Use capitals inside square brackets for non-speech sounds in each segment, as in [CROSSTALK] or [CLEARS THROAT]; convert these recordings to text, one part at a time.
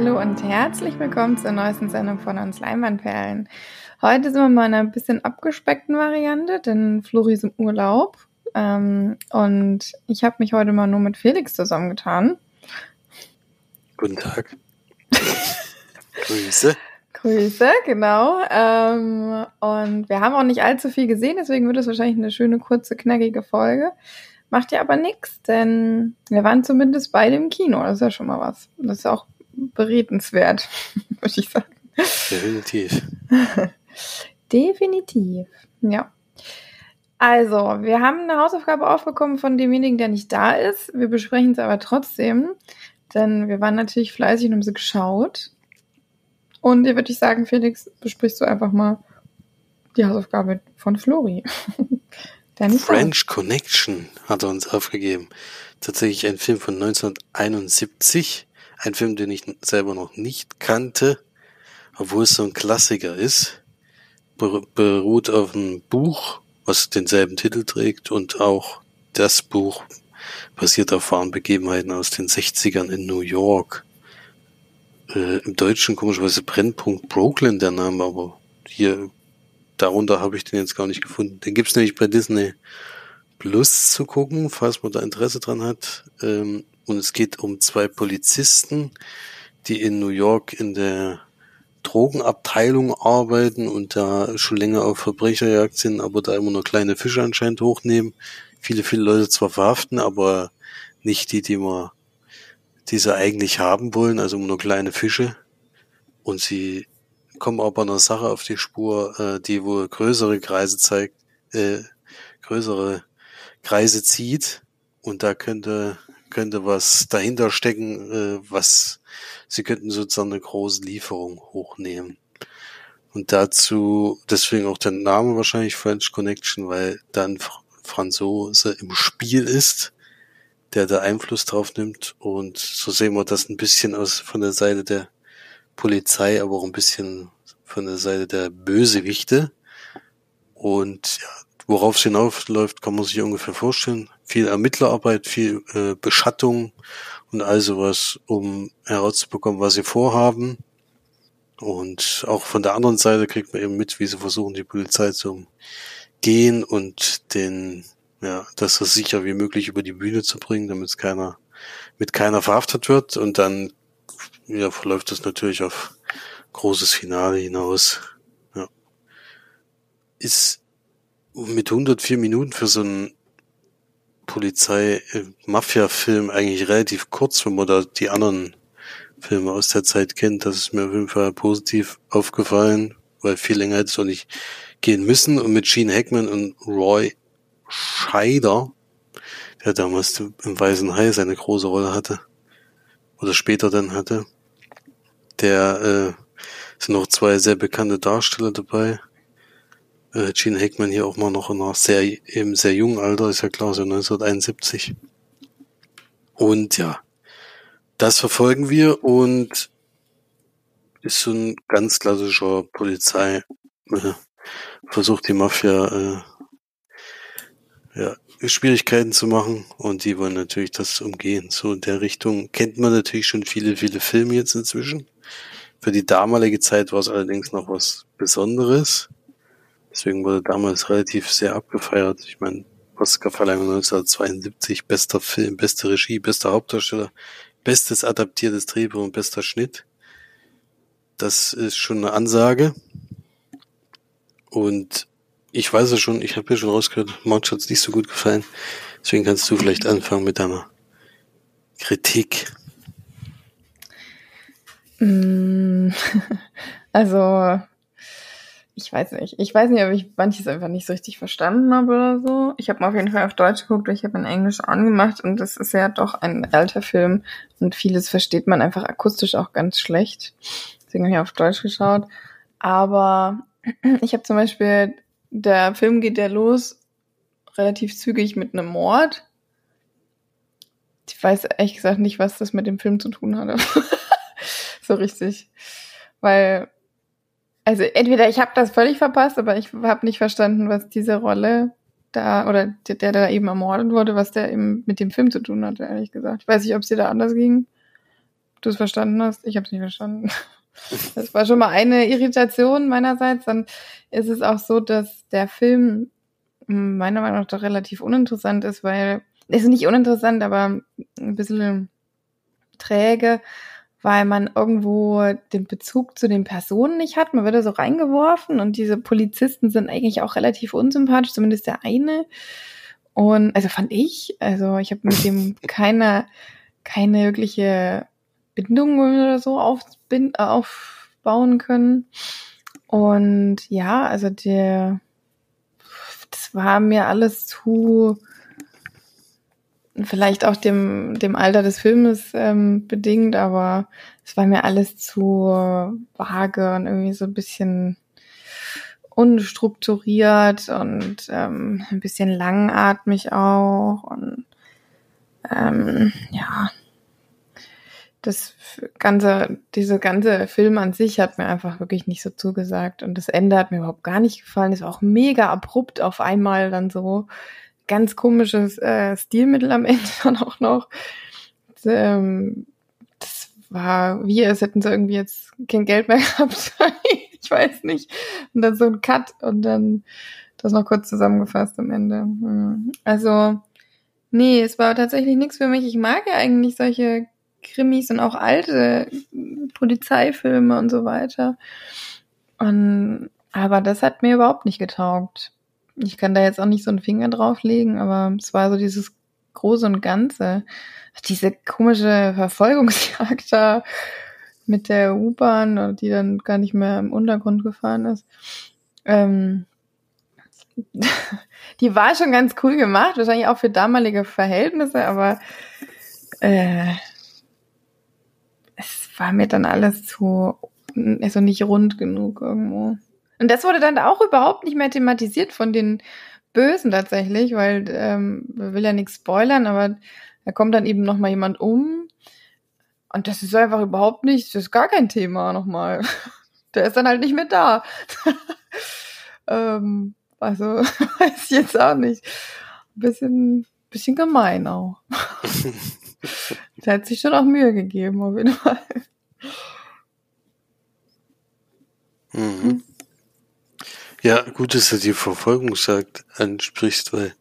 Hallo und herzlich willkommen zur neuesten Sendung von uns Leinwandperlen. Heute sind wir mal in einer bisschen abgespeckten Variante, denn Flori ist im Urlaub. Ähm, und ich habe mich heute mal nur mit Felix zusammengetan. Guten Tag. [LAUGHS] Grüße. Grüße, genau. Ähm, und wir haben auch nicht allzu viel gesehen, deswegen wird es wahrscheinlich eine schöne, kurze, knackige Folge. Macht ja aber nichts, denn wir waren zumindest beide im Kino. Das ist ja schon mal was. Das ist auch beredenswert, [LAUGHS] würde ich sagen. Definitiv. [LAUGHS] Definitiv, ja. Also, wir haben eine Hausaufgabe aufbekommen von demjenigen, der nicht da ist. Wir besprechen es aber trotzdem, denn wir waren natürlich fleißig und haben sie geschaut. Und hier würde ich sagen, Felix, besprichst du einfach mal die Hausaufgabe von Flori. [LAUGHS] French Connection hat er uns aufgegeben. Tatsächlich ein Film von 1971. Ein Film, den ich selber noch nicht kannte, obwohl es so ein Klassiker ist. Beruht auf einem Buch, was denselben Titel trägt und auch das Buch basiert auf wahren Begebenheiten aus den 60ern in New York. Äh, Im Deutschen komischerweise Brennpunkt Brooklyn der Name, aber hier darunter habe ich den jetzt gar nicht gefunden. Den gibt's nämlich bei Disney Plus zu gucken, falls man da Interesse dran hat. Ähm, und es geht um zwei Polizisten, die in New York in der Drogenabteilung arbeiten und da schon länger auf Verbrecherjagd sind, aber da immer nur kleine Fische anscheinend hochnehmen. Viele, viele Leute zwar verhaften, aber nicht die, die man, die sie eigentlich haben wollen, also nur kleine Fische. Und sie kommen aber einer Sache auf die Spur, äh, die wohl größere Kreise zeigt, äh, größere Kreise zieht. Und da könnte, könnte was dahinter stecken, äh, was sie könnten sozusagen eine große Lieferung hochnehmen. Und dazu, deswegen auch der Name wahrscheinlich French Connection, weil dann Franzose im Spiel ist, der da Einfluss drauf nimmt. Und so sehen wir das ein bisschen aus von der Seite der Polizei, aber auch ein bisschen von der Seite der Bösewichte. Und ja, worauf es hinaufläuft, kann man sich ungefähr vorstellen. Viel Ermittlerarbeit, viel äh, Beschattung und all sowas, um herauszubekommen, was sie vorhaben. Und auch von der anderen Seite kriegt man eben mit, wie sie versuchen, die Polizei zu umgehen und den, ja, das so sicher wie möglich über die Bühne zu bringen, damit es keiner, mit keiner verhaftet wird. Und dann ja, verläuft das natürlich auf großes Finale hinaus. Ja. Ist mit 104 Minuten für so einen Polizei-Mafia-Film eigentlich relativ kurz, wenn man da die anderen Filme aus der Zeit kennt. Das ist mir auf jeden Fall positiv aufgefallen, weil viel länger hätte es auch nicht gehen müssen. Und mit Gene Hackman und Roy Scheider, der damals im Weißen Hai seine große Rolle hatte, oder später dann hatte, der äh, sind noch zwei sehr bekannte Darsteller dabei. Äh, Gene Hackman hier auch mal noch in einer sehr, im sehr jungen Alter, ist ja klar, so 1971. Und ja, das verfolgen wir und ist so ein ganz klassischer Polizei, äh, versucht die Mafia äh, ja, Schwierigkeiten zu machen und die wollen natürlich das umgehen. So in der Richtung kennt man natürlich schon viele, viele Filme jetzt inzwischen. Für die damalige Zeit war es allerdings noch was Besonderes. Deswegen wurde damals relativ sehr abgefeiert. Ich meine, Oscar-Verleihung 1972, bester Film, beste Regie, bester Hauptdarsteller, bestes adaptiertes Drehbuch und bester Schnitt. Das ist schon eine Ansage. Und ich weiß es schon, ich habe ja schon rausgehört, March hat es nicht so gut gefallen. Deswegen kannst du vielleicht anfangen mit deiner Kritik. Mm, [LAUGHS] also, ich weiß nicht. Ich weiß nicht, ob ich manches einfach nicht so richtig verstanden habe oder so. Ich habe auf jeden Fall auf Deutsch geguckt, ich habe in Englisch angemacht und das ist ja doch ein alter Film und vieles versteht man einfach akustisch auch ganz schlecht. Deswegen habe ich auf Deutsch geschaut. Aber [CLEARS THROAT] ich habe zum Beispiel, der Film geht ja los relativ zügig mit einem Mord. Ich weiß ehrlich gesagt nicht, was das mit dem Film zu tun hatte. [LAUGHS] so richtig. Weil, also entweder ich habe das völlig verpasst, aber ich habe nicht verstanden, was diese Rolle da, oder der, der da eben ermordet wurde, was der eben mit dem Film zu tun hatte, ehrlich gesagt. Ich weiß nicht, ob es dir da anders ging. du es verstanden hast. Ich habe es nicht verstanden. [LAUGHS] Das war schon mal eine Irritation meinerseits. Dann ist es auch so, dass der Film meiner Meinung nach doch relativ uninteressant ist, weil, ist nicht uninteressant, aber ein bisschen träge, weil man irgendwo den Bezug zu den Personen nicht hat. Man wird da so reingeworfen und diese Polizisten sind eigentlich auch relativ unsympathisch, zumindest der eine. Und also fand ich, also ich habe mit dem [LAUGHS] keine, keine wirkliche Bindung oder so aufbauen können. Und ja, also der, das war mir alles zu, vielleicht auch dem, dem Alter des Filmes ähm, bedingt, aber es war mir alles zu vage und irgendwie so ein bisschen unstrukturiert und ähm, ein bisschen langatmig auch und ähm, ja, das ganze, diese ganze Film an sich hat mir einfach wirklich nicht so zugesagt und das Ende hat mir überhaupt gar nicht gefallen. Es war auch mega abrupt auf einmal dann so ganz komisches äh, Stilmittel am Ende [LAUGHS] dann auch noch. Das, ähm, das war wie, als hätten sie irgendwie jetzt kein Geld mehr [LAUGHS] gehabt. ich weiß nicht. Und dann so ein Cut und dann das noch kurz zusammengefasst am Ende. Hm. Also, nee, es war tatsächlich nichts für mich. Ich mag ja eigentlich solche Krimis und auch alte Polizeifilme und so weiter. Und, aber das hat mir überhaupt nicht getaugt. Ich kann da jetzt auch nicht so einen Finger drauflegen, aber es war so dieses Große und Ganze. Diese komische Verfolgungsjagd da mit der U-Bahn, die dann gar nicht mehr im Untergrund gefahren ist. Ähm, [LAUGHS] die war schon ganz cool gemacht, wahrscheinlich auch für damalige Verhältnisse, aber äh, es war mir dann alles zu, also nicht rund genug irgendwo. Und das wurde dann auch überhaupt nicht mehr thematisiert von den Bösen tatsächlich, weil ähm, will ja nichts spoilern, aber da kommt dann eben noch mal jemand um und das ist einfach überhaupt nicht, das ist gar kein Thema nochmal. [LAUGHS] Der ist dann halt nicht mehr da. [LAUGHS] ähm, also [LAUGHS] weiß ich jetzt auch nicht. Ein bisschen, bisschen gemein auch. Der hat sich schon auch Mühe gegeben, auf jeden Fall. Mhm. Ja, gut, dass du die Verfolgungsjagd ansprichst, weil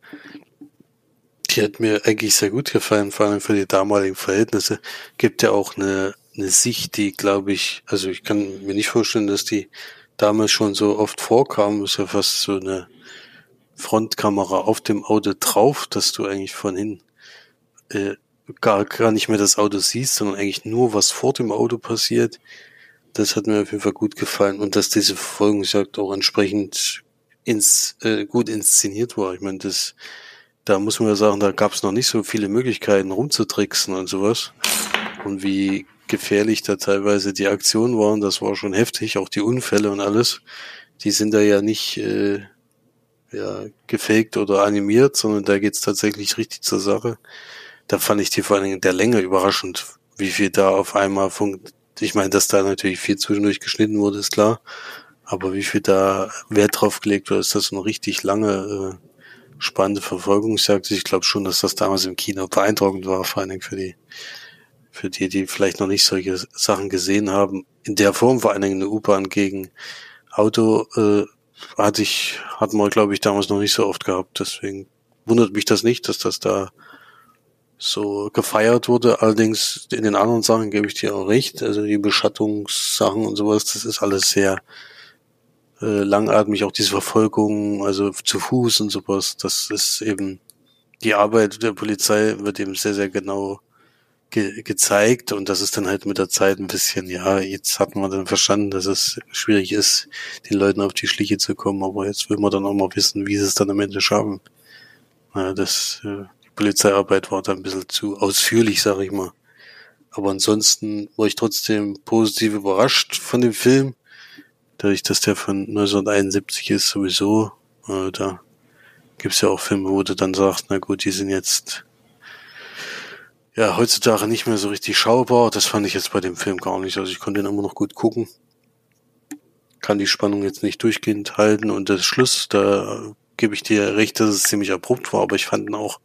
die hat mir eigentlich sehr gut gefallen, vor allem für die damaligen Verhältnisse. Gibt ja auch eine, eine Sicht, die, glaube ich, also ich kann mir nicht vorstellen, dass die damals schon so oft vorkam. Ist ja fast so eine Frontkamera auf dem Auto drauf, dass du eigentlich von hin äh, gar, gar nicht mehr das Auto siehst, sondern eigentlich nur, was vor dem Auto passiert. Das hat mir auf jeden Fall gut gefallen und dass diese Verfolgungsjagd auch entsprechend ins, äh, gut inszeniert war. Ich meine, das, da muss man ja sagen, da gab es noch nicht so viele Möglichkeiten rumzutricksen und sowas. Und wie gefährlich da teilweise die Aktionen waren, das war schon heftig, auch die Unfälle und alles. Die sind da ja nicht äh, ja, gefaked oder animiert, sondern da geht's tatsächlich richtig zur Sache da fand ich die vor allen Dingen der Länge überraschend, wie viel da auf einmal funkt. Ich meine, dass da natürlich viel zwischendurch geschnitten wurde, ist klar. Aber wie viel da Wert drauf gelegt wurde, ist das eine richtig lange, äh, spannende Verfolgungsjagd. Ich glaube schon, dass das damals im Kino beeindruckend war, vor allen Dingen für die, für die, die vielleicht noch nicht solche Sachen gesehen haben. In der Form vor allen Dingen eine U-Bahn gegen Auto, äh, hatte ich, hatten wir, glaube ich, damals noch nicht so oft gehabt. Deswegen wundert mich das nicht, dass das da so gefeiert wurde. Allerdings in den anderen Sachen gebe ich dir auch recht. Also die Beschattungssachen und sowas, das ist alles sehr äh, langatmig. Auch diese Verfolgung, also zu Fuß und sowas, das ist eben die Arbeit der Polizei wird eben sehr, sehr genau ge gezeigt und das ist dann halt mit der Zeit ein bisschen, ja, jetzt hat man dann verstanden, dass es schwierig ist, den Leuten auf die Schliche zu kommen, aber jetzt will man dann auch mal wissen, wie sie es dann am Ende schaffen. Ja, das äh, Polizeiarbeit war da ein bisschen zu ausführlich, sag ich mal. Aber ansonsten war ich trotzdem positiv überrascht von dem Film. Dadurch, dass der von 1971 ist, sowieso. Äh, da gibt's ja auch Filme, wo du dann sagst, na gut, die sind jetzt ja heutzutage nicht mehr so richtig schaubar. Das fand ich jetzt bei dem Film gar nicht. Also ich konnte ihn immer noch gut gucken. Kann die Spannung jetzt nicht durchgehend halten. Und der Schluss, da gebe ich dir recht, dass es ziemlich abrupt war, aber ich fand ihn auch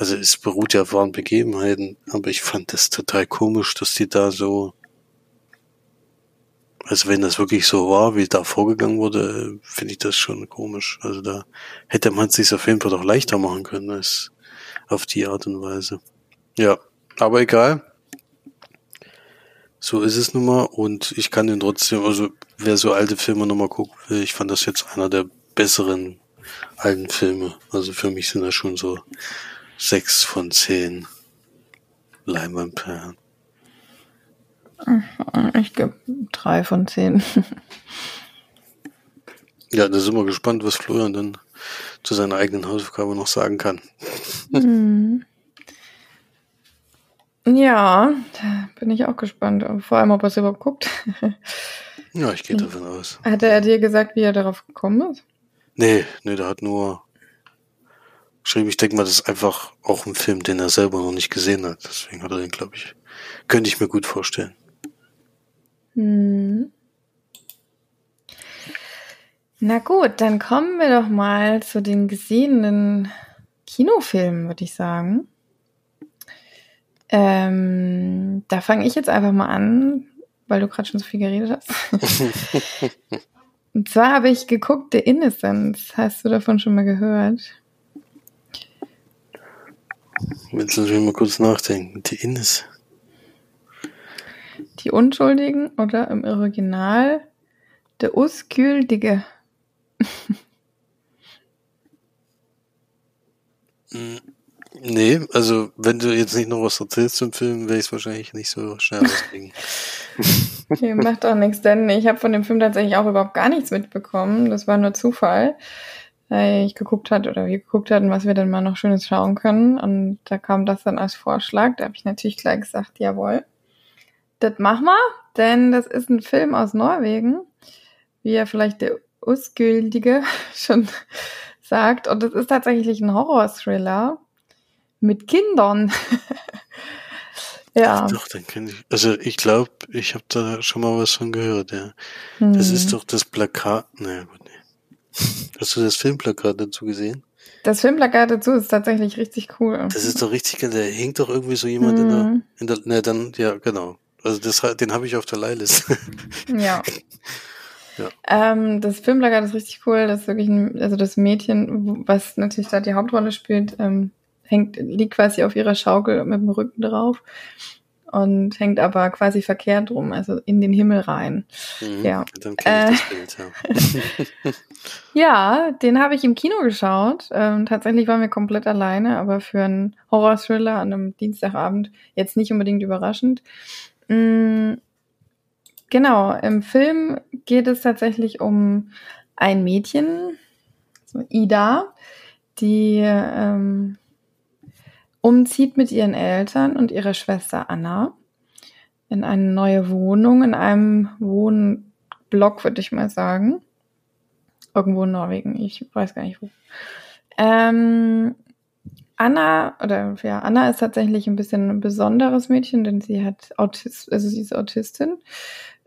also es beruht ja auf wahren Begebenheiten, aber ich fand das total komisch, dass die da so, also wenn das wirklich so war, wie da vorgegangen wurde, finde ich das schon komisch. Also da hätte man es sich auf jeden Fall doch leichter machen können als auf die Art und Weise. Ja, aber egal. So ist es nun mal und ich kann den trotzdem, also wer so alte Filme nochmal gucken will, ich fand das jetzt einer der besseren alten Filme. Also für mich sind das schon so sechs von zehn Leinwandperlen. Ich gebe drei von zehn. [LAUGHS] Ja, da sind wir gespannt, was Florian dann zu seiner eigenen Hausaufgabe noch sagen kann. Hm. [LAUGHS] Ja, da bin ich auch gespannt. Vor allem, ob er es überhaupt guckt. [LAUGHS] Ja, ich gehe davon aus. Hat er dir gesagt, wie er darauf gekommen ist? Nee, nee, der hat nur geschrieben, ich denke mal, das ist einfach auch ein Film, den er selber noch nicht gesehen hat. Deswegen hat er den, glaube ich, könnte ich mir gut vorstellen. Hm. Na gut, dann kommen wir doch mal zu den gesehenen Kinofilmen, würde ich sagen. Ähm, da fange ich jetzt einfach mal an, weil du gerade schon so viel geredet hast. [LAUGHS] Und zwar habe ich geguckt The Innocence. Hast du davon schon mal gehört? Jetzt lass mich mal kurz nachdenken. The Innocence. Die Unschuldigen oder im Original Der Usküldige. Nee, also wenn du jetzt nicht noch was erzählst zum Film, werde ich es wahrscheinlich nicht so schnell rauskriegen. [LAUGHS] okay, macht auch nichts, denn ich habe von dem Film tatsächlich auch überhaupt gar nichts mitbekommen. Das war nur Zufall, ich geguckt hat oder wir geguckt hatten, was wir denn mal noch Schönes schauen können. Und da kam das dann als Vorschlag. Da habe ich natürlich gleich gesagt, jawohl, das machen wir, denn das ist ein Film aus Norwegen, wie ja vielleicht der Usgüldige [LAUGHS] schon sagt. Und es ist tatsächlich ein Horror-Thriller mit Kindern. [LAUGHS] ja. Doch, dann kenne ich. Also ich glaube, ich habe da schon mal was von gehört, ja. Hm. Das ist doch das Plakat. Naja, gut. Hast du das Filmplakat dazu gesehen? Das Filmplakat dazu ist tatsächlich richtig cool. Das ist doch richtig, da hängt doch irgendwie so jemand hm. in der, in der, ne, dann, ja, genau. Also das, den habe ich auf der Leihliste. Ja. [LAUGHS] ja. Ähm, das Filmplakat ist richtig cool. Das ist wirklich ein, also das Mädchen, was natürlich da die Hauptrolle spielt, ähm, hängt, liegt quasi auf ihrer Schaukel mit dem Rücken drauf und hängt aber quasi verkehrt rum, also in den Himmel rein. Mhm, ja. Dann äh, das Bild, ja. [LAUGHS] [LAUGHS] ja, den habe ich im Kino geschaut. Ähm, tatsächlich waren wir komplett alleine, aber für einen Horror-Thriller an einem Dienstagabend jetzt nicht unbedingt überraschend. Mhm, genau, im Film geht es tatsächlich um ein Mädchen, so Ida, die ähm, umzieht mit ihren Eltern und ihrer Schwester Anna in eine neue Wohnung, in einem Wohnblock, würde ich mal sagen. Irgendwo in Norwegen, ich weiß gar nicht wo. Ähm, Anna, oder ja, Anna ist tatsächlich ein bisschen ein besonderes Mädchen, denn sie hat Autist, also sie ist Autistin.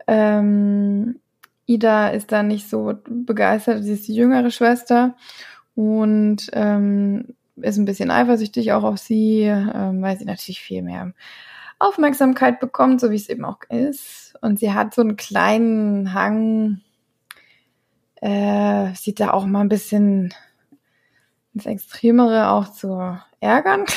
Ähm, Ida ist da nicht so begeistert, sie ist die jüngere Schwester und ähm, ist ein bisschen eifersüchtig auch auf sie, ähm, weil sie natürlich viel mehr Aufmerksamkeit bekommt, so wie es eben auch ist. Und sie hat so einen kleinen Hang, äh, sieht da auch mal ein bisschen ins Extremere auch zu ärgern. [LAUGHS]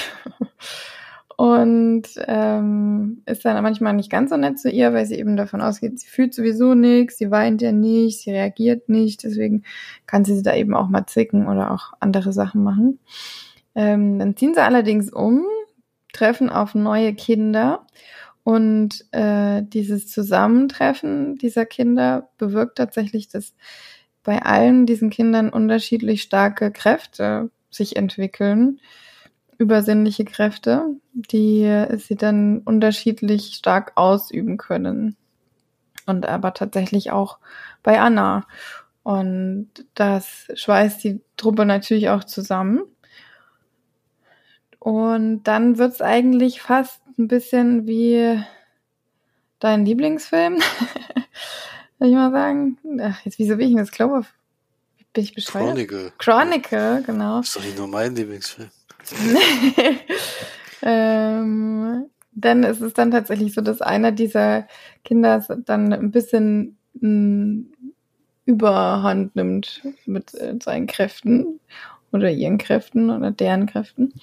Und ähm, ist dann manchmal nicht ganz so nett zu ihr, weil sie eben davon ausgeht, sie fühlt sowieso nichts, sie weint ja nicht, sie reagiert nicht, deswegen kann sie da eben auch mal zicken oder auch andere Sachen machen. Ähm, dann ziehen sie allerdings um, treffen auf neue Kinder und äh, dieses Zusammentreffen dieser Kinder bewirkt tatsächlich, dass bei allen diesen Kindern unterschiedlich starke Kräfte sich entwickeln, übersinnliche Kräfte, die sie dann unterschiedlich stark ausüben können. Und aber tatsächlich auch bei Anna. Und das schweißt die Truppe natürlich auch zusammen. Und dann wird's eigentlich fast ein bisschen wie dein Lieblingsfilm. [LAUGHS] Soll ich mal sagen? Ach, jetzt, wieso bin ich denn das Glaube? Bin ich bescheuert? Chronicle. Chronicle, genau. Das ist doch nicht nur mein Lieblingsfilm. [LAUGHS] ähm, denn es ist dann tatsächlich so, dass einer dieser Kinder dann ein bisschen mm, Überhand nimmt mit äh, seinen Kräften oder ihren Kräften oder deren Kräften.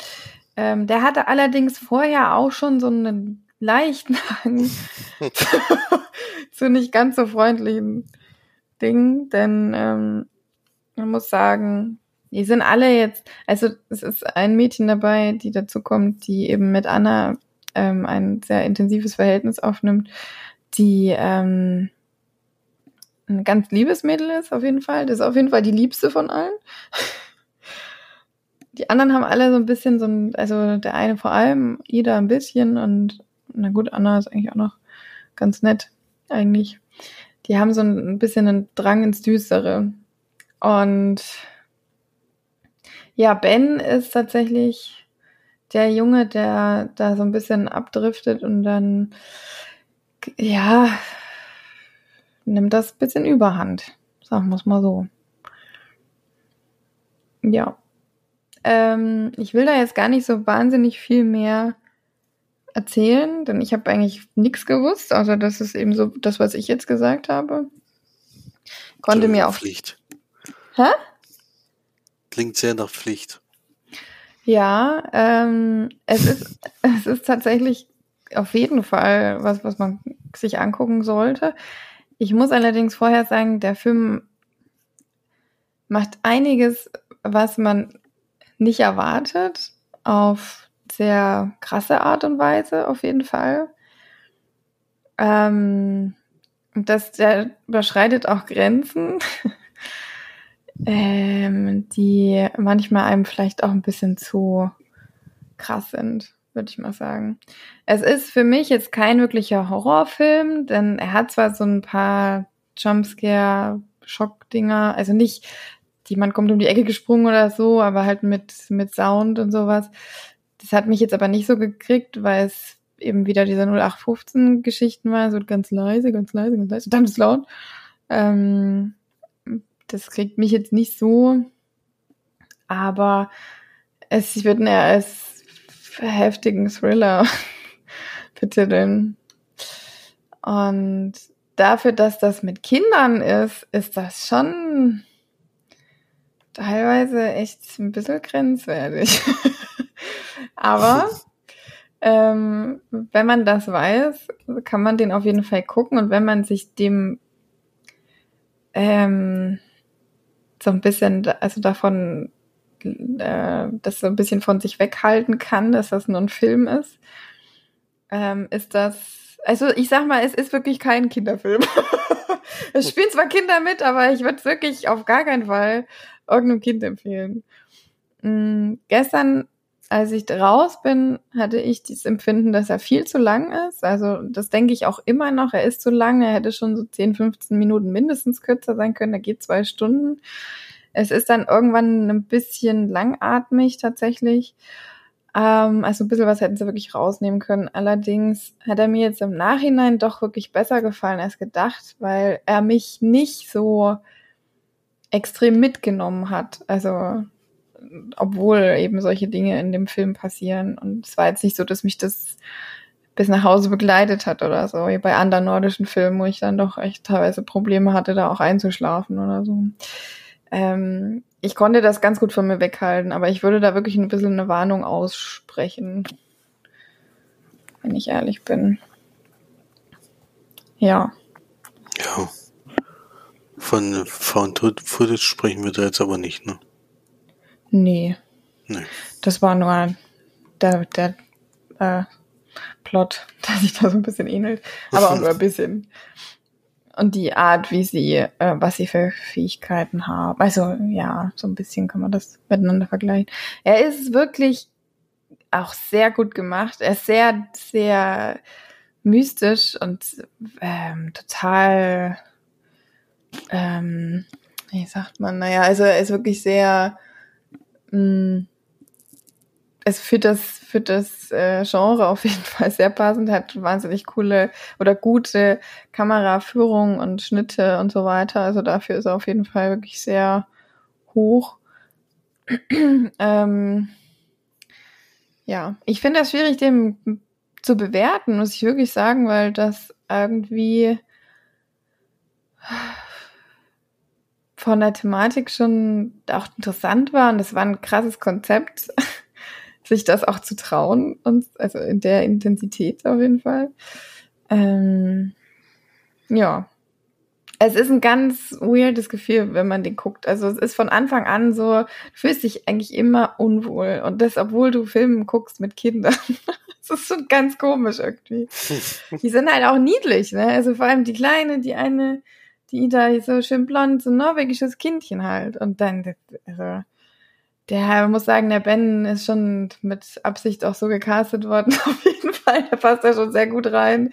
Ähm, der hatte allerdings vorher auch schon so einen leichten Hang [LAUGHS] zu nicht ganz so freundlichen Dingen, denn ähm, man muss sagen, die sind alle jetzt, also es ist ein Mädchen dabei, die dazu kommt, die eben mit Anna ähm, ein sehr intensives Verhältnis aufnimmt, die ähm, ein ganz liebes Mädel ist, auf jeden Fall. Das ist auf jeden Fall die liebste von allen. Die anderen haben alle so ein bisschen so ein, also der eine vor allem, Ida ein bisschen und na gut, Anna ist eigentlich auch noch ganz nett, eigentlich. Die haben so ein bisschen einen Drang ins Düstere. Und ja, Ben ist tatsächlich der Junge, der da so ein bisschen abdriftet und dann, ja, nimmt das bisschen überhand. Sagen wir es mal so. Ja. Ähm, ich will da jetzt gar nicht so wahnsinnig viel mehr erzählen, denn ich habe eigentlich nichts gewusst, außer das ist eben so das, was ich jetzt gesagt habe. Konnte mir auch. Pflicht. Hä? Klingt sehr nach Pflicht. Ja, ähm, es ist, [LAUGHS] es ist tatsächlich auf jeden Fall was, was man sich angucken sollte. Ich muss allerdings vorher sagen, der Film macht einiges, was man nicht erwartet, auf sehr krasse Art und Weise, auf jeden Fall. Ähm, das, der überschreitet auch Grenzen. [LAUGHS] ähm, die manchmal einem vielleicht auch ein bisschen zu krass sind, würde ich mal sagen. Es ist für mich jetzt kein wirklicher Horrorfilm, denn er hat zwar so ein paar Jumpscare, Schockdinger, also nicht, jemand kommt um die Ecke gesprungen oder so, aber halt mit, mit Sound und sowas. Das hat mich jetzt aber nicht so gekriegt, weil es eben wieder diese 0815 Geschichten war, so ganz leise, ganz leise, ganz leise, dann ist laut. Ähm, das kriegt mich jetzt nicht so, aber es wird eher als heftigen Thriller [LAUGHS] betiteln. Und dafür, dass das mit Kindern ist, ist das schon teilweise echt ein bisschen grenzwertig. [LAUGHS] aber ähm, wenn man das weiß, kann man den auf jeden Fall gucken und wenn man sich dem ähm, so ein bisschen, also davon, äh, das so ein bisschen von sich weghalten kann, dass das nur ein Film ist, ähm, ist das, also ich sag mal, es ist wirklich kein Kinderfilm. [LAUGHS] es spielen zwar Kinder mit, aber ich würde es wirklich auf gar keinen Fall irgendeinem Kind empfehlen. Mhm, gestern als ich raus bin, hatte ich dieses Empfinden, dass er viel zu lang ist. Also das denke ich auch immer noch. Er ist zu lang. Er hätte schon so 10, 15 Minuten mindestens kürzer sein können. Er geht zwei Stunden. Es ist dann irgendwann ein bisschen langatmig tatsächlich. Ähm, also ein bisschen was hätten sie wirklich rausnehmen können. Allerdings hat er mir jetzt im Nachhinein doch wirklich besser gefallen als gedacht, weil er mich nicht so extrem mitgenommen hat. Also obwohl eben solche Dinge in dem Film passieren. Und es war jetzt nicht so, dass mich das bis nach Hause begleitet hat oder so, wie bei anderen nordischen Filmen, wo ich dann doch echt teilweise Probleme hatte, da auch einzuschlafen oder so. Ähm, ich konnte das ganz gut von mir weghalten, aber ich würde da wirklich ein bisschen eine Warnung aussprechen, wenn ich ehrlich bin. Ja. Ja. Von Found Footage sprechen wir da jetzt aber nicht, ne? Nee. Nee. Das war nur der, der äh, Plot, [LAUGHS] der sich da so ein bisschen ähnelt. Aber auch nur ein [LAUGHS] bisschen. Und die Art, wie sie, äh, was sie für Fähigkeiten haben. Also ja, so ein bisschen kann man das miteinander vergleichen. Er ist wirklich auch sehr gut gemacht. Er ist sehr, sehr mystisch und ähm, total, ähm, wie sagt man, naja, also ist wirklich sehr Mm. es für das für das äh, Genre auf jeden Fall sehr passend, hat wahnsinnig coole oder gute Kameraführung und Schnitte und so weiter. Also dafür ist er auf jeden Fall wirklich sehr hoch. [CLEARS THROAT] ähm, ja, ich finde das schwierig, den zu bewerten, muss ich wirklich sagen, weil das irgendwie von der Thematik schon auch interessant war und das war ein krasses Konzept, [LAUGHS] sich das auch zu trauen und also in der Intensität auf jeden Fall. Ähm, ja, es ist ein ganz weirdes Gefühl, wenn man den guckt. Also es ist von Anfang an so, du fühlst dich eigentlich immer unwohl. Und das, obwohl du Filme guckst mit Kindern. [LAUGHS] das ist schon ganz komisch irgendwie. [LAUGHS] die sind halt auch niedlich, ne? Also vor allem die Kleine, die eine, die da so schön blond, so ein norwegisches Kindchen halt. Und dann, also, der muss sagen, der Ben ist schon mit Absicht auch so gecastet worden, [LAUGHS] auf jeden Fall. Der passt da schon sehr gut rein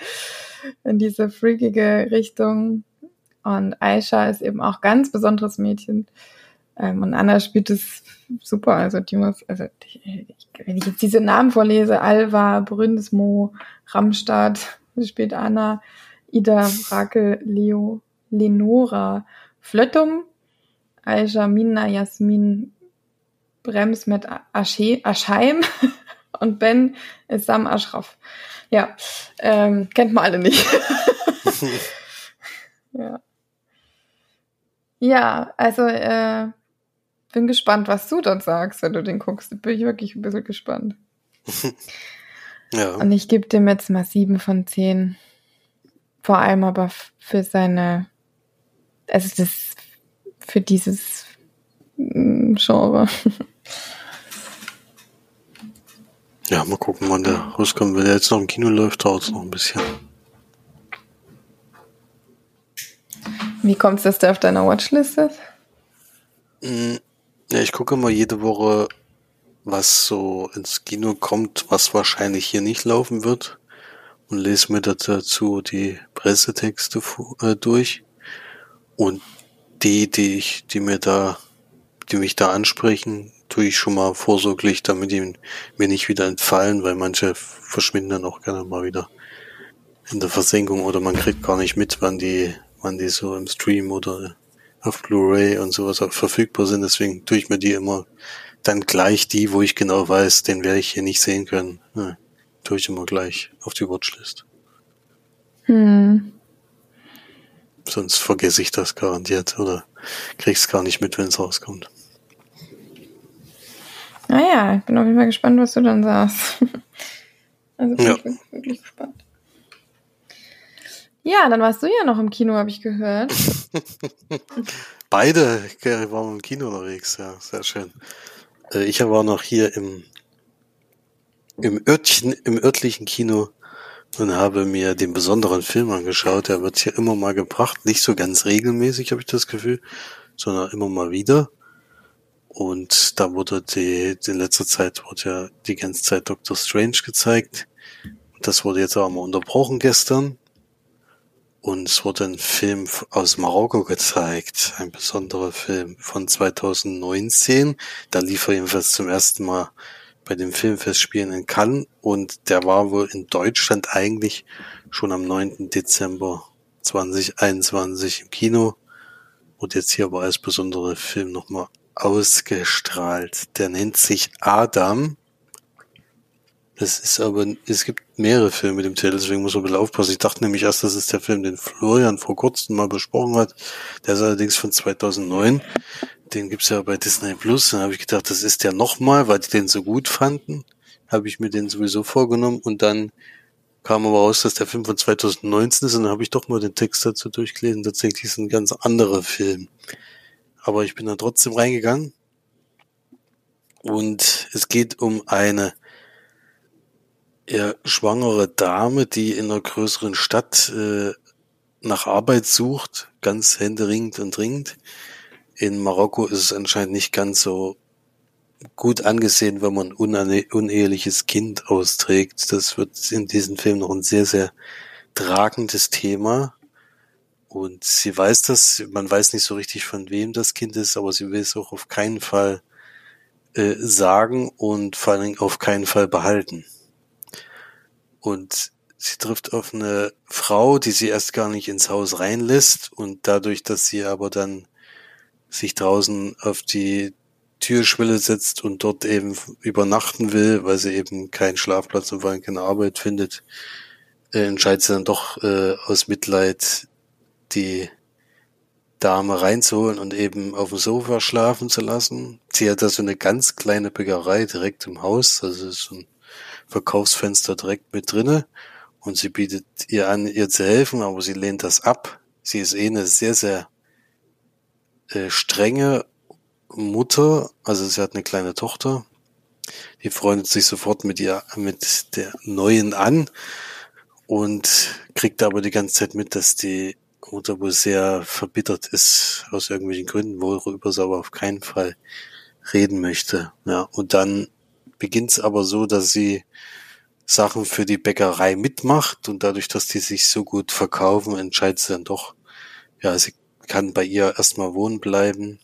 in diese freakige Richtung. Und Aisha ist eben auch ganz besonderes Mädchen. Ähm, und Anna spielt es super. Also die muss, also die, wenn ich jetzt diese Namen vorlese, Alva, Bründesmo, Ramstadt, [LAUGHS] spielt Anna, Ida, Rakel, Leo, Lenora, Flöttum, Aisha, Minna, Jasmin, Brems mit Asche, Aschheim [LAUGHS] und Ben Sam Ashraf. Ja, ähm, kennt man alle nicht. [LAUGHS] ja. Ja, also äh, bin gespannt, was du dort sagst, wenn du den guckst. Bin ich wirklich ein bisschen gespannt. [LAUGHS] ja. Und ich gebe dem jetzt mal sieben von zehn. Vor allem aber für seine, also das für dieses mm, Genre. Ja, mal gucken, wann der rauskommt. Wenn der jetzt noch im Kino läuft, dauert es noch ein bisschen. Wie kommt es, dass der auf deiner Watchlist ist? Mm, ja, ich gucke mal jede Woche, was so ins Kino kommt, was wahrscheinlich hier nicht laufen wird und lese mir dazu die Pressetexte äh, durch und die, die ich, die mir da, die mich da ansprechen, tue ich schon mal vorsorglich, damit die mir nicht wieder entfallen, weil manche verschwinden dann auch gerne mal wieder in der Versenkung oder man kriegt gar nicht mit, wann die wann die so im Stream oder auf Blu-ray und sowas auch verfügbar sind. Deswegen tue ich mir die immer dann gleich die, wo ich genau weiß, den werde ich hier nicht sehen können. Ja, tue ich immer gleich auf die Watchlist. Hm. Sonst vergesse ich das garantiert oder krieg's gar nicht mit, wenn es rauskommt. Naja, ich bin auf jeden Fall gespannt, was du dann sagst. [LAUGHS] also bin ja. ich wirklich gespannt. Ja, dann warst du ja noch im Kino, habe ich gehört. [LAUGHS] Beide waren im Kino unterwegs, ja, sehr schön. Äh, ich war noch hier im, im, Örtchen, im örtlichen Kino und habe mir den besonderen Film angeschaut. Der wird hier immer mal gebracht, nicht so ganz regelmäßig, habe ich das Gefühl, sondern immer mal wieder. Und da wurde die, in letzter Zeit wurde ja die ganze Zeit Doctor Strange gezeigt. Das wurde jetzt aber mal unterbrochen gestern. Und es wurde ein Film aus Marokko gezeigt, ein besonderer Film von 2019. Da lief er jedenfalls zum ersten Mal bei den Filmfestspielen in Cannes und der war wohl in Deutschland eigentlich schon am 9. Dezember 2021 im Kino und jetzt hier aber als besonderer Film nochmal ausgestrahlt. Der nennt sich Adam es ist aber, es gibt mehrere Filme mit dem Titel, deswegen muss man ein bisschen aufpassen. Ich dachte nämlich erst, das ist der Film, den Florian vor kurzem mal besprochen hat. Der ist allerdings von 2009. Den gibt's ja bei Disney Plus. Dann habe ich gedacht, das ist der nochmal, weil die den so gut fanden. Habe ich mir den sowieso vorgenommen und dann kam aber raus, dass der Film von 2019 ist und dann habe ich doch mal den Text dazu durchgelesen. Tatsächlich ist ein ganz anderer Film. Aber ich bin dann trotzdem reingegangen und es geht um eine ja, schwangere Dame, die in einer größeren Stadt äh, nach Arbeit sucht, ganz händeringend und dringend. In Marokko ist es anscheinend nicht ganz so gut angesehen, wenn man ein uneheliches Kind austrägt. Das wird in diesem Film noch ein sehr, sehr tragendes Thema. Und sie weiß das, man weiß nicht so richtig von wem das Kind ist, aber sie will es auch auf keinen Fall äh, sagen und vor allen Dingen auf keinen Fall behalten und sie trifft auf eine Frau, die sie erst gar nicht ins Haus reinlässt und dadurch, dass sie aber dann sich draußen auf die Türschwelle setzt und dort eben übernachten will, weil sie eben keinen Schlafplatz und vor allem keine Arbeit findet, äh, entscheidet sie dann doch äh, aus Mitleid die Dame reinzuholen und eben auf dem Sofa schlafen zu lassen. Sie hat da so eine ganz kleine Bäckerei direkt im Haus, also ist so ein Verkaufsfenster direkt mit drinne und sie bietet ihr an, ihr zu helfen, aber sie lehnt das ab. Sie ist eh eine sehr, sehr äh, strenge Mutter, also sie hat eine kleine Tochter, die freundet sich sofort mit ihr, mit der Neuen an und kriegt aber die ganze Zeit mit, dass die Mutter wohl sehr verbittert ist aus irgendwelchen Gründen, worüber sie aber auf keinen Fall reden möchte. Ja, und dann beginnt es aber so, dass sie Sachen für die Bäckerei mitmacht und dadurch, dass die sich so gut verkaufen, entscheidet sie dann doch, ja, sie kann bei ihr erstmal wohnen bleiben.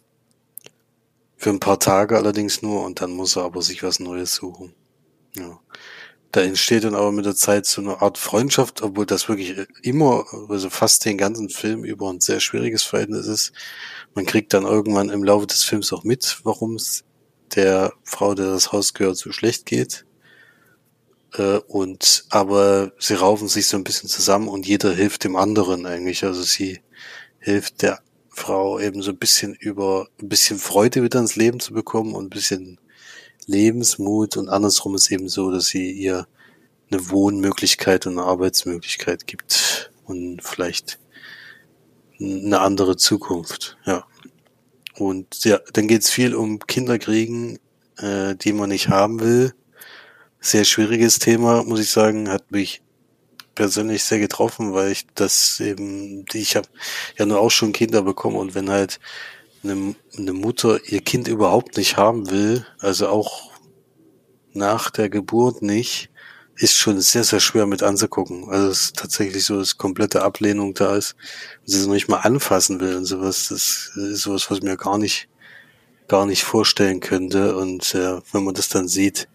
Für ein paar Tage allerdings nur und dann muss er aber sich was Neues suchen. Ja. Da entsteht dann aber mit der Zeit so eine Art Freundschaft, obwohl das wirklich immer, also fast den ganzen Film über ein sehr schwieriges Verhältnis ist. Man kriegt dann irgendwann im Laufe des Films auch mit, warum es der Frau, der das Haus gehört, so schlecht geht. Äh, und aber sie raufen sich so ein bisschen zusammen und jeder hilft dem anderen eigentlich. Also sie hilft der Frau eben so ein bisschen über ein bisschen Freude wieder ins Leben zu bekommen und ein bisschen Lebensmut und andersrum ist eben so, dass sie ihr eine Wohnmöglichkeit und eine Arbeitsmöglichkeit gibt und vielleicht eine andere Zukunft, ja. Und ja, dann geht's viel um Kinderkriegen, äh, die man nicht haben will. Sehr schwieriges Thema, muss ich sagen, hat mich persönlich sehr getroffen, weil ich das eben, ich habe ja nur auch schon Kinder bekommen und wenn halt eine, eine Mutter ihr Kind überhaupt nicht haben will, also auch nach der Geburt nicht, ist schon sehr, sehr schwer mit anzugucken. Also es ist tatsächlich so, dass komplette Ablehnung da ist und sie es noch nicht mal anfassen will und sowas. Das ist sowas, was ich mir gar nicht, gar nicht vorstellen könnte. Und äh, wenn man das dann sieht,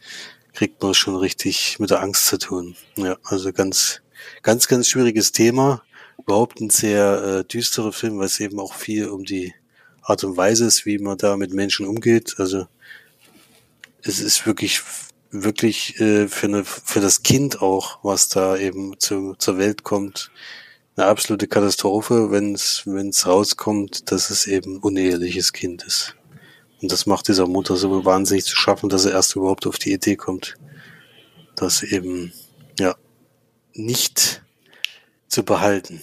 kriegt man schon richtig mit der Angst zu tun. Ja, also ganz, ganz, ganz schwieriges Thema. Überhaupt ein sehr äh, düsterer Film, weil es eben auch viel um die Art und Weise ist, wie man da mit Menschen umgeht. Also es ist wirklich, wirklich äh, für, eine, für das Kind auch, was da eben zu, zur Welt kommt, eine absolute Katastrophe, wenn es rauskommt, dass es eben uneheliches Kind ist. Und das macht dieser Mutter so wahnsinnig zu schaffen, dass er erst überhaupt auf die Idee kommt, das eben nicht zu behalten.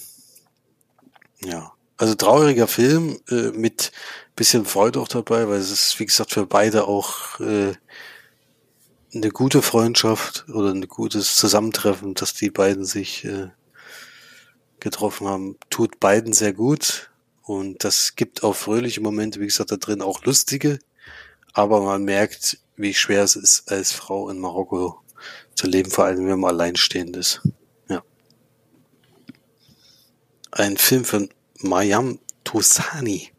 Ja. Also trauriger Film äh, mit bisschen Freude auch dabei, weil es ist, wie gesagt, für beide auch äh, eine gute Freundschaft oder ein gutes Zusammentreffen, dass die beiden sich äh, getroffen haben, tut beiden sehr gut. Und das gibt auch fröhliche Momente, wie gesagt, da drin auch lustige. Aber man merkt, wie schwer es ist, als Frau in Marokko zu leben, vor allem wenn man alleinstehend ist. Ja. Ein Film von Mayam Tosani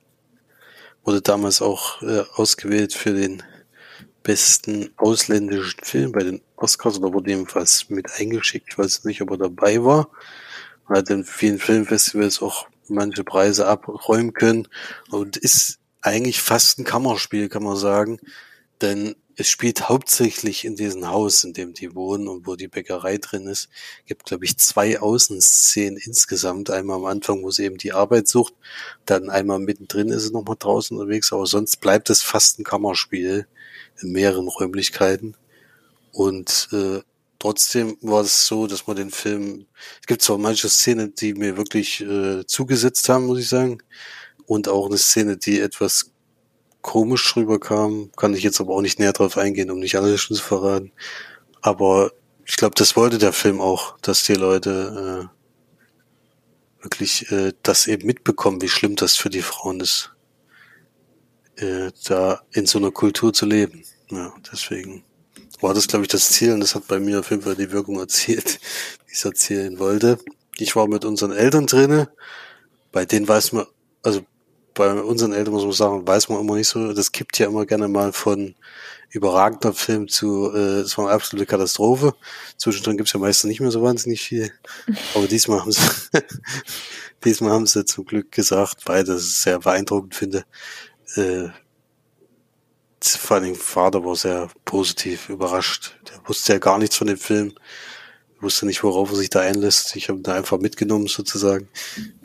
wurde damals auch äh, ausgewählt für den besten ausländischen Film bei den Oscars oder wurde jedenfalls mit eingeschickt. Ich weiß nicht, ob er dabei war. Er hat in vielen Filmfestivals auch manche Preise abräumen können und ist eigentlich fast ein Kammerspiel, kann man sagen. Denn es spielt hauptsächlich in diesem Haus, in dem die wohnen und wo die Bäckerei drin ist. Gibt, glaube ich, zwei Außenszenen insgesamt. Einmal am Anfang, wo sie eben die Arbeit sucht, dann einmal mittendrin ist sie nochmal draußen unterwegs, aber sonst bleibt es fast ein Kammerspiel in mehreren Räumlichkeiten. Und äh, trotzdem war es so, dass man den Film, es gibt zwar manche Szenen, die mir wirklich äh, zugesetzt haben, muss ich sagen, und auch eine Szene, die etwas komisch rüberkam, kann ich jetzt aber auch nicht näher drauf eingehen, um nicht alles schon zu verraten. Aber ich glaube, das wollte der Film auch, dass die Leute äh, wirklich äh, das eben mitbekommen, wie schlimm das für die Frauen ist, äh, da in so einer Kultur zu leben. Ja, deswegen war das, glaube ich, das Ziel und das hat bei mir auf jeden Fall die Wirkung erzielt, [LAUGHS] die ich erzielen wollte. Ich war mit unseren Eltern drinnen, bei denen weiß man, also bei unseren Eltern muss man sagen, weiß man immer nicht so, das kippt ja immer gerne mal von überragender Film zu, äh, es war eine absolute Katastrophe. Zwischendrin gibt's ja meistens nicht mehr so wahnsinnig viel. Aber diesmal haben sie, [LAUGHS] diesmal haben sie zum Glück gesagt, weil das sehr beeindruckend finde, äh, vor allem Vater war sehr positiv überrascht. Der wusste ja gar nichts von dem Film, wusste nicht, worauf er sich da einlässt. Ich habe da einfach mitgenommen sozusagen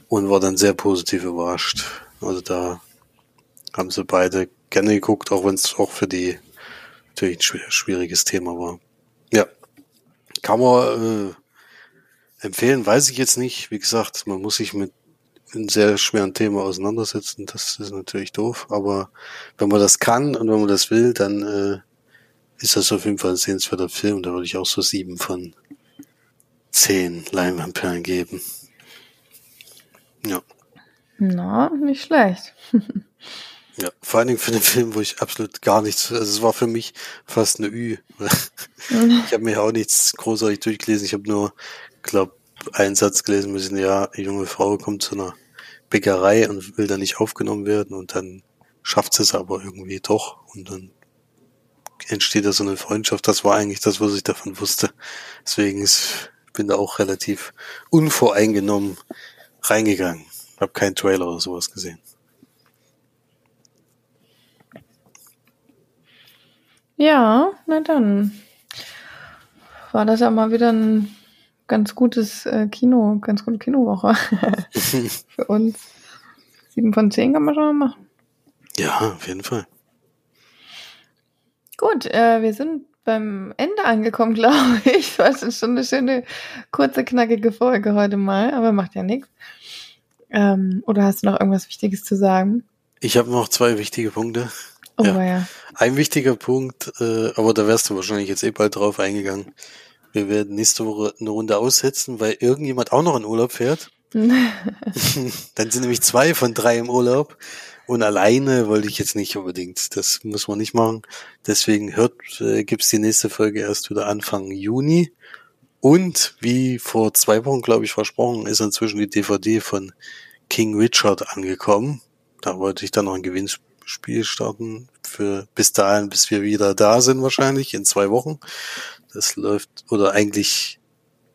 und war dann sehr positiv überrascht. Also da haben sie beide gerne geguckt, auch wenn es auch für die natürlich ein schwieriges Thema war. Ja, kann man äh, empfehlen, weiß ich jetzt nicht. Wie gesagt, man muss sich mit einem sehr schweren Thema auseinandersetzen. Das ist natürlich doof, aber wenn man das kann und wenn man das will, dann äh, ist das auf jeden Fall ein sehenswerter Film. Da würde ich auch so sieben von zehn Leinwandperlen geben. Ja. Na, nicht schlecht. [LAUGHS] Ja, vor allen Dingen für den Film, wo ich absolut gar nichts, also es war für mich fast eine Ü. ich habe mir auch nichts großartig durchgelesen. Ich habe nur, glaube einen Satz gelesen müssen, ja, eine junge Frau kommt zu einer Bäckerei und will da nicht aufgenommen werden und dann schafft sie es aber irgendwie doch und dann entsteht da so eine Freundschaft. Das war eigentlich das, was ich davon wusste. Deswegen ist, bin da auch relativ unvoreingenommen reingegangen. Hab keinen Trailer oder sowas gesehen. Ja, na dann war das ja mal wieder ein ganz gutes äh, Kino, ganz gute Kinowoche [LAUGHS] für uns. Sieben von zehn kann man schon mal machen. Ja, auf jeden Fall. Gut, äh, wir sind beim Ende angekommen, [LAUGHS] glaube ich. Das ist schon eine schöne, kurze, knackige Folge heute mal, aber macht ja nichts. Ähm, oder hast du noch irgendwas Wichtiges zu sagen? Ich habe noch zwei wichtige Punkte. Oh ja. ja. Ein wichtiger Punkt, äh, aber da wärst du wahrscheinlich jetzt eh bald drauf eingegangen. Wir werden nächste Woche eine Runde aussetzen, weil irgendjemand auch noch in Urlaub fährt. [LAUGHS] [LAUGHS] Dann sind nämlich zwei von drei im Urlaub. Und alleine wollte ich jetzt nicht unbedingt. Das muss man nicht machen. Deswegen hört, äh, gibt's die nächste Folge erst wieder Anfang Juni. Und wie vor zwei Wochen, glaube ich, versprochen, ist inzwischen die DVD von King Richard angekommen. Da wollte ich dann noch ein Gewinnspiel Spiel starten für bis dahin, bis wir wieder da sind wahrscheinlich in zwei Wochen. Das läuft oder eigentlich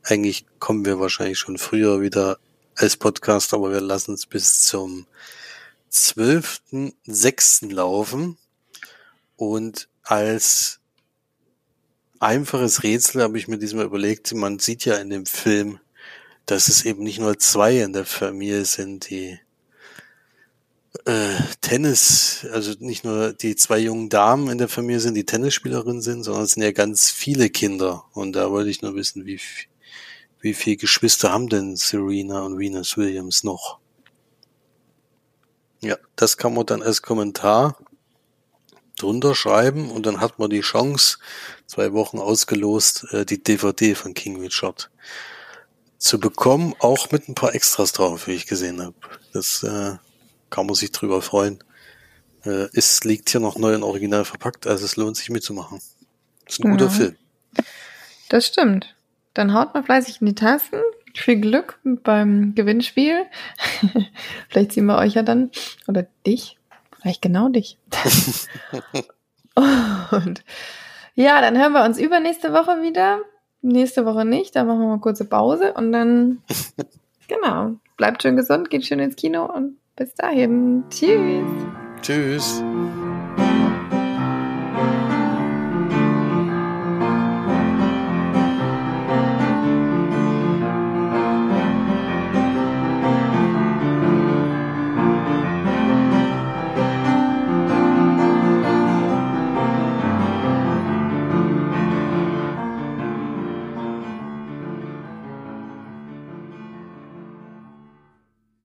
eigentlich kommen wir wahrscheinlich schon früher wieder als Podcast, aber wir lassen es bis zum 12.06. laufen und als einfaches Rätsel habe ich mir diesmal überlegt, man sieht ja in dem Film, dass es eben nicht nur zwei in der Familie sind, die äh, Tennis, also nicht nur die zwei jungen Damen in der Familie sind, die Tennisspielerinnen sind, sondern es sind ja ganz viele Kinder. Und da wollte ich nur wissen, wie, wie viele Geschwister haben denn Serena und Venus Williams noch? Ja, das kann man dann als Kommentar drunter schreiben und dann hat man die Chance, zwei Wochen ausgelost, äh, die DVD von King Richard zu bekommen, auch mit ein paar Extras drauf, wie ich gesehen habe. Das äh, kann man sich drüber freuen. Äh, es liegt hier noch neu in Original verpackt, also es lohnt sich mitzumachen. Das ist ein ja. guter Film. Das stimmt. Dann haut mal fleißig in die Tasten. Viel Glück beim Gewinnspiel. [LAUGHS] vielleicht sehen wir euch ja dann, oder dich, vielleicht genau dich. [LAUGHS] [LAUGHS] Und ja, dann hören wir uns übernächste Woche wieder. Nächste Woche nicht, da machen wir mal kurze Pause und dann, [LAUGHS] genau, bleibt schön gesund, geht schön ins Kino und bis dahin. Tschüss. Tschüss.